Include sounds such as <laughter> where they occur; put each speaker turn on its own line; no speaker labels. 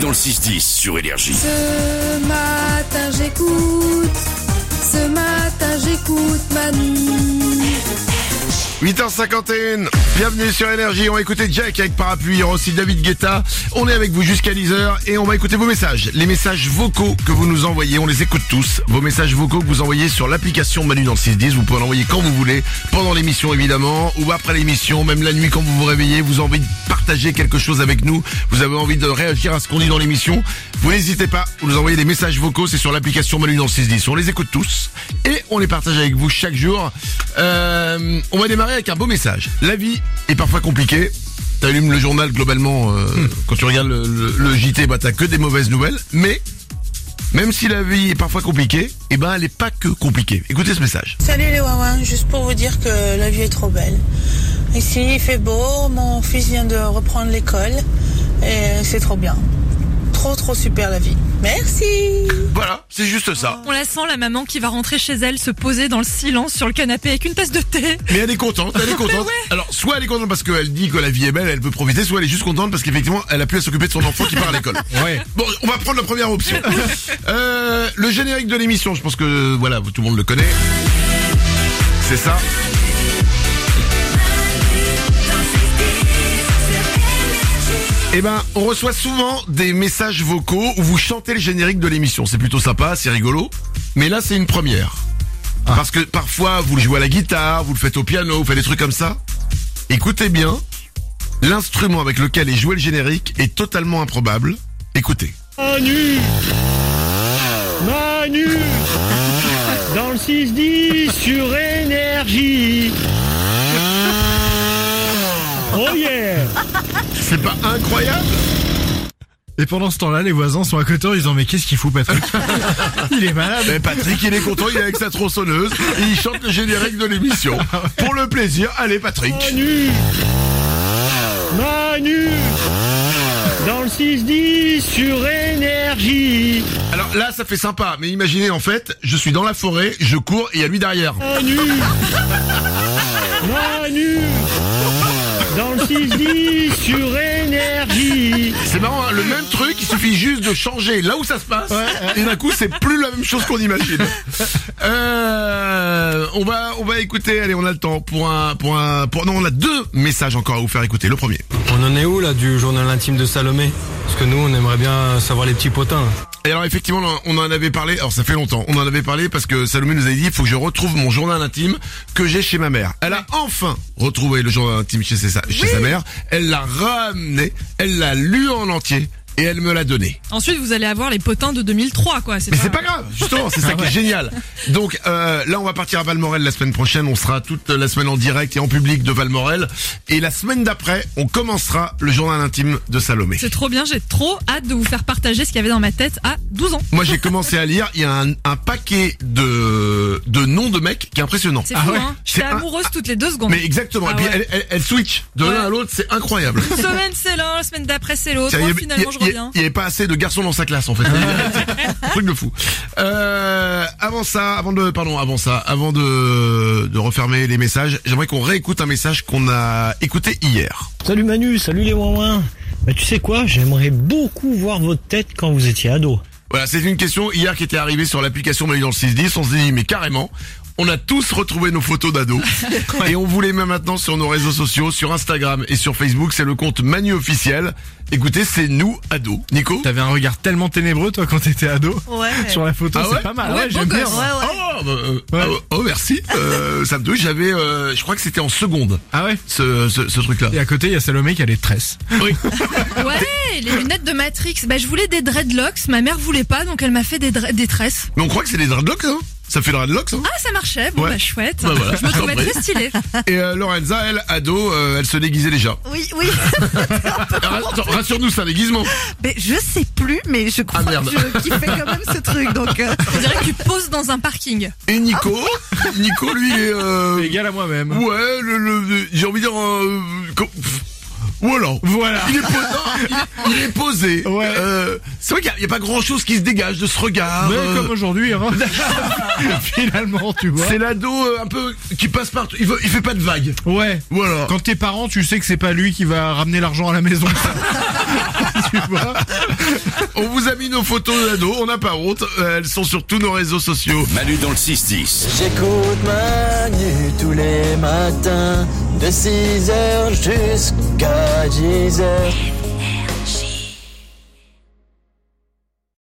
Dans le 6-10 sur Énergie.
Ce matin j'écoute, ce matin j'écoute Manu.
8h51, bienvenue sur Énergie, on va écouter Jack avec Parapluie, il aussi David Guetta, on est avec vous jusqu'à 10h et on va écouter vos messages, les messages vocaux que vous nous envoyez, on les écoute tous, vos messages vocaux que vous envoyez sur l'application Manu dans le 610, vous pouvez en envoyer quand vous voulez, pendant l'émission évidemment, ou après l'émission, même la nuit quand vous vous réveillez, vous avez envie de partager quelque chose avec nous, vous avez envie de réagir à ce qu'on dit dans l'émission, vous n'hésitez pas, vous nous envoyez des messages vocaux, c'est sur l'application Manu dans le 610, on les écoute tous et on les partage avec vous chaque jour. Euh, on va démarrer avec un beau message. La vie est parfois compliquée. T'allumes le journal globalement, euh, quand tu regardes le, le- le JT, bah t'as que des mauvaises nouvelles. Mais même si la vie est parfois compliquée, eh ben elle est pas que compliquée. Écoutez ce message.
Salut les Wawins, juste pour vous dire que la vie est trop belle. Ici il fait beau, mon fils vient de reprendre l'école et c'est trop bien. Trop trop super la vie. Merci
Voilà, c'est juste ça.
On la sent, la maman qui va rentrer chez elle, se poser dans le silence sur le canapé avec une tasse de thé.
Mais elle est contente, elle est <laughs> contente. Alors, soit elle est contente parce qu'elle dit que la vie est belle, elle peut profiter, soit elle est juste contente parce qu'effectivement, elle a pu à s'occuper de son enfant qui part à l'école. <laughs>
Ouais.
Bon, on va prendre la première option. <laughs> Euh, le générique de l'émission, je pense que voilà, tout le monde le connaît. C'est ça. Eh ben, on reçoit souvent des messages vocaux où vous chantez le générique de l'émission. C'est plutôt sympa, c'est rigolo. Mais là, c'est une première. Parce que parfois, vous le jouez à la guitare, vous le faites au piano, vous faites des trucs comme ça. Écoutez bien, l'instrument avec lequel est joué le générique est totalement improbable. Écoutez.
Manu Manu Dans le 6-10 sur énergie Oh yeah
C'est pas incroyable
Et pendant ce temps-là, les voisins sont à côté en disant mais qu'est-ce qu'il fout Patrick <laughs> Il est malade.
Mais Patrick, il est content, il est avec sa tronçonneuse et il chante le générique de l'émission. Pour le plaisir, allez Patrick.
Manu Manu Dans le 6-10 sur énergie
Alors là, ça fait sympa, mais imaginez en fait, je suis dans la forêt, je cours et il y a lui derrière.
Manu <laughs> Manu Dans le 6-10 sur énergie
C'est marrant, hein, le même truc, il suffit juste de changer là où ça se passe, et d'un coup, c'est plus la même chose qu'on imagine. Euh, on va, on va écouter, allez, on a le temps pour un, pour un, pour, non, on a deux messages encore à vous faire écouter. Le premier.
On en est où là du journal intime de Salomé? Parce que nous on aimerait bien savoir les petits potins.
Et alors effectivement, on en avait parlé, alors ça fait longtemps, on en avait parlé parce que Salomé nous avait dit, il faut que je retrouve mon journal intime que j'ai chez ma mère. Elle a enfin retrouvé le journal intime chez sa, chez sa mère, elle l'a ramené, elle l'a lu en entier et elle me l'a donné.
Ensuite, vous allez avoir les potins de 2003, quoi.
Mais c'est pas grave, justement, c'est ça qui est génial. Donc euh, là, on va partir à Valmorel la semaine prochaine. On sera toute la semaine en direct et en public de Valmorel. Et la semaine d'après, on commencera le journal intime de Salomé.
C'est trop bien, j'ai trop hâte de vous faire partager ce qu'il y avait dans ma tête à 12 ans.
Moi, j'ai commencé à lire. Il y a un, un paquet de de noms de mecs qui est impressionnant.
C'est fou, hein.
C'est
J'étais
un-
amoureuse toutes les deux secondes.
Mais exactement.
Ah
et puis
ouais.
elle, elle, elle switch de l'un
Ouais.
à l'autre, c'est incroyable.
Une semaine c'est l'un, la semaine d'après c'est l'autre.
Y
Moi, finalement, je
il y a-
reviens.
Il y avait pas assez de garçons dans sa classe en fait. <laughs> Un truc de fou. Euh, avant ça, avant de, pardon, avant ça, avant de, de refermer les messages, j'aimerais qu'on réécoute un message qu'on a écouté hier.
Salut Manu, salut les Wawins bah, Tu sais quoi, j'aimerais beaucoup voir votre tête quand vous étiez ado.
Voilà, c'est une question hier qui était arrivée sur l'application Manu dans le 610. On se dit, mais carrément, on a tous retrouvé nos photos d'ados. <laughs> et on vous les met maintenant sur nos réseaux sociaux, sur Instagram et sur Facebook. C'est le compte Manu officiel. Écoutez, c'est nous ados. Nico
T'avais un regard tellement ténébreux toi quand t'étais ado.
Ouais.
Sur la photo,
Ah
c'est
ouais
pas mal.
Ouais,
Ouais, j'aime bien.
gosse.
Ouais, ouais.
Oh, bah, euh,
Ouais.
oh, oh, merci. Euh, ça me touche. J'avais, euh, je crois que c'était en seconde,
Ah ouais.
ce, ce, ce truc-là.
Et à côté, il y a Salomé qui a les tresses.
Oui. <laughs>
Ouais, les lunettes de Matrix. Bah, je voulais des dreadlocks. Ma mère voulait pas, donc elle m'a fait des, des tresses.
Mais on croit que c'est des dreadlocks, hein Ça fait le dreadlocks, hein
Ah, ça marchait. Bon,
Ouais.
bah, chouette.
Bah, voilà.
Je me trouvais très stylée.
Et euh, Lorenza, elle, ado, euh, elle se déguisait déjà.
Oui, oui. <laughs>
Alors, attends, Rassure-nous, c'est un déguisement.
Mais je sais plus, mais je crois
Ah, merde.
que je kiffais quand même ce truc. Donc, euh,
On dirait que tu poses dans un parking.
Et Nico, Nico, lui, il est... Euh,
Égal à moi-même.
ouais, le, le- j'ai envie de dire... Euh, pff, voilà.
Voilà.
Il est, po- non, il, il est posé.
Ouais.
Euh, c'est vrai qu'il n'y a, pas grand chose qui se dégage de ce regard.
Mais
euh,
comme aujourd'hui, hein. <laughs> Finalement, tu vois.
c'est l'ado euh, un peu qui passe partout. Il, veut, il fait pas de vagues.
Ouais.
Voilà.
Quand t'es parent, tu sais que c'est pas lui qui va ramener l'argent à la maison. <laughs> tu vois.
On vous a mis nos photos d'ado, on n'a pas honte. Elles sont sur tous nos réseaux sociaux.
Manu dans le 6-10.
J'écoute Manu tous les matins de 6h jusqu'à 10h.